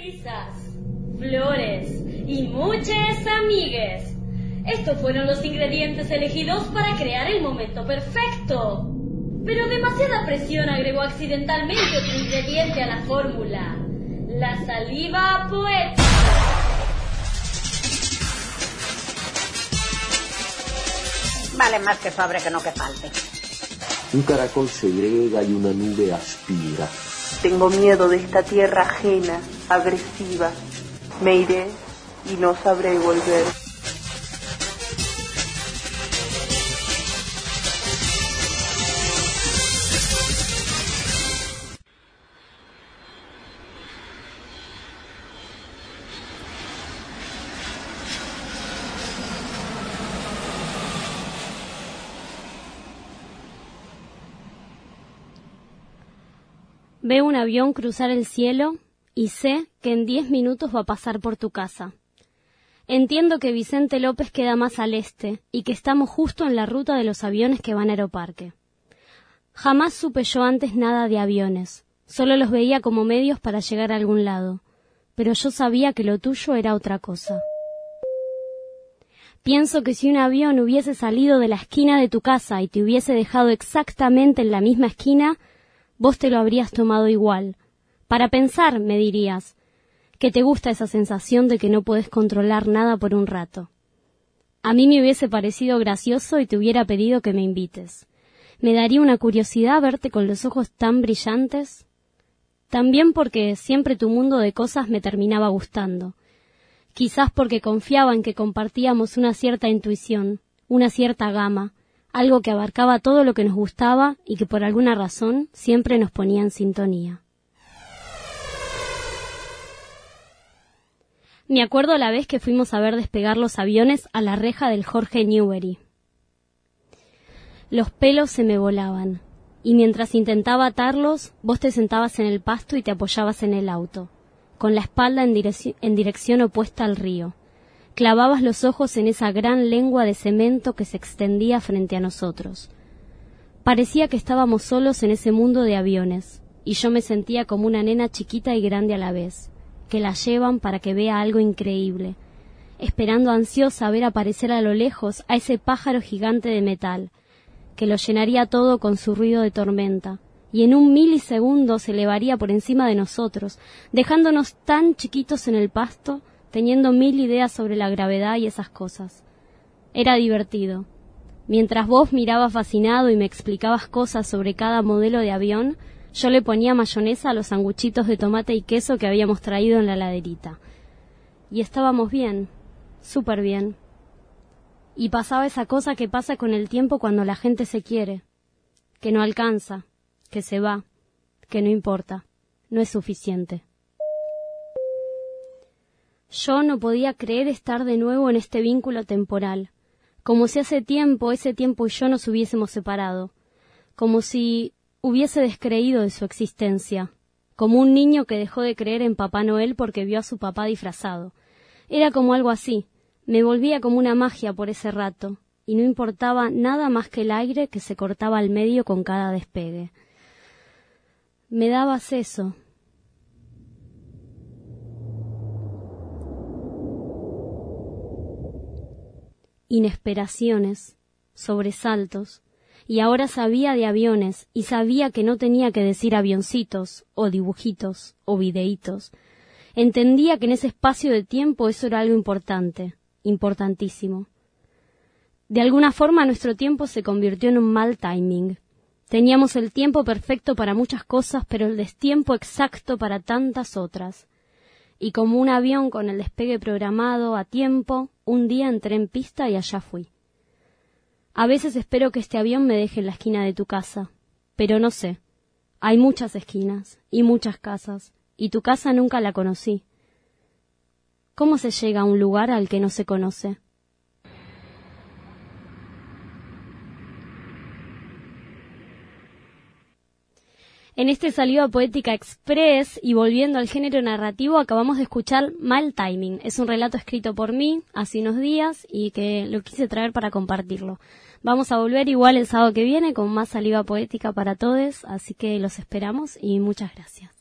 risas, flores y muchas amigues. Estos fueron los ingredientes elegidos para crear el momento perfecto. Pero demasiada presión agregó accidentalmente otro ingrediente a la fórmula. La saliva poética. Vale más que sobre que no que falte. Un caracol segrega y una nube aspira. Tengo miedo de esta tierra ajena, agresiva. Me iré y no sabré volver. Veo un avión cruzar el cielo y sé que en diez minutos va a pasar por tu casa. Entiendo que Vicente López queda más al este y que estamos justo en la ruta de los aviones que van a Aeroparque. Jamás supe yo antes nada de aviones, solo los veía como medios para llegar a algún lado, pero yo sabía que lo tuyo era otra cosa. Pienso que si un avión hubiese salido de la esquina de tu casa y te hubiese dejado exactamente en la misma esquina, vos te lo habrías tomado igual. Para pensar, me dirías, que te gusta esa sensación de que no puedes controlar nada por un rato. A mí me hubiese parecido gracioso y te hubiera pedido que me invites. Me daría una curiosidad verte con los ojos tan brillantes. También porque siempre tu mundo de cosas me terminaba gustando. Quizás porque confiaba en que compartíamos una cierta intuición, una cierta gama, algo que abarcaba todo lo que nos gustaba y que por alguna razón siempre nos ponía en sintonía. Me acuerdo la vez que fuimos a ver despegar los aviones a la reja del Jorge Newbery. Los pelos se me volaban, y mientras intentaba atarlos, vos te sentabas en el pasto y te apoyabas en el auto, con la espalda en, en dirección opuesta al río clavabas los ojos en esa gran lengua de cemento que se extendía frente a nosotros. Parecía que estábamos solos en ese mundo de aviones, y yo me sentía como una nena chiquita y grande a la vez, que la llevan para que vea algo increíble, esperando ansiosa ver aparecer a lo lejos a ese pájaro gigante de metal, que lo llenaría todo con su ruido de tormenta, y en un milisegundo se elevaría por encima de nosotros, dejándonos tan chiquitos en el pasto teniendo mil ideas sobre la gravedad y esas cosas. Era divertido. Mientras vos mirabas fascinado y me explicabas cosas sobre cada modelo de avión, yo le ponía mayonesa a los sanguchitos de tomate y queso que habíamos traído en la laderita. Y estábamos bien, súper bien. Y pasaba esa cosa que pasa con el tiempo cuando la gente se quiere, que no alcanza, que se va, que no importa, no es suficiente. Yo no podía creer estar de nuevo en este vínculo temporal, como si hace tiempo ese tiempo y yo nos hubiésemos separado, como si hubiese descreído de su existencia, como un niño que dejó de creer en Papá Noel porque vio a su papá disfrazado. Era como algo así, me volvía como una magia por ese rato, y no importaba nada más que el aire que se cortaba al medio con cada despegue. Me dabas eso, inesperaciones, sobresaltos, y ahora sabía de aviones y sabía que no tenía que decir avioncitos o dibujitos o videitos. Entendía que en ese espacio de tiempo eso era algo importante, importantísimo. De alguna forma nuestro tiempo se convirtió en un mal timing. Teníamos el tiempo perfecto para muchas cosas, pero el destiempo exacto para tantas otras y como un avión con el despegue programado a tiempo, un día entré en pista y allá fui. A veces espero que este avión me deje en la esquina de tu casa, pero no sé. Hay muchas esquinas y muchas casas, y tu casa nunca la conocí. ¿Cómo se llega a un lugar al que no se conoce? En este salido poética express y volviendo al género narrativo, acabamos de escuchar Mal Timing. Es un relato escrito por mí hace unos días y que lo quise traer para compartirlo. Vamos a volver igual el sábado que viene con más saliva poética para todos, así que los esperamos y muchas gracias.